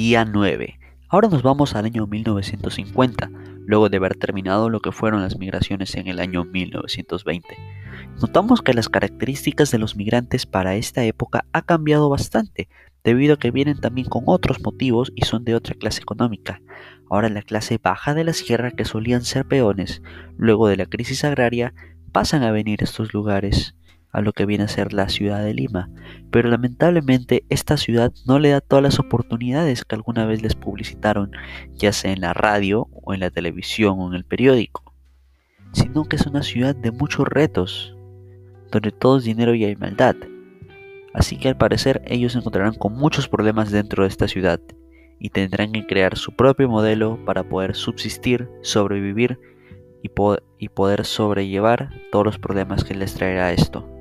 Día 9. Ahora nos vamos al año 1950, luego de haber terminado lo que fueron las migraciones en el año 1920. Notamos que las características de los migrantes para esta época ha cambiado bastante, debido a que vienen también con otros motivos y son de otra clase económica. Ahora la clase baja de la sierra que solían ser peones, luego de la crisis agraria, pasan a venir a estos lugares a lo que viene a ser la ciudad de Lima, pero lamentablemente esta ciudad no le da todas las oportunidades que alguna vez les publicitaron, ya sea en la radio o en la televisión o en el periódico, sino que es una ciudad de muchos retos, donde todo es dinero y hay maldad. Así que al parecer ellos se encontrarán con muchos problemas dentro de esta ciudad y tendrán que crear su propio modelo para poder subsistir, sobrevivir y, y poder sobrellevar todos los problemas que les traerá esto.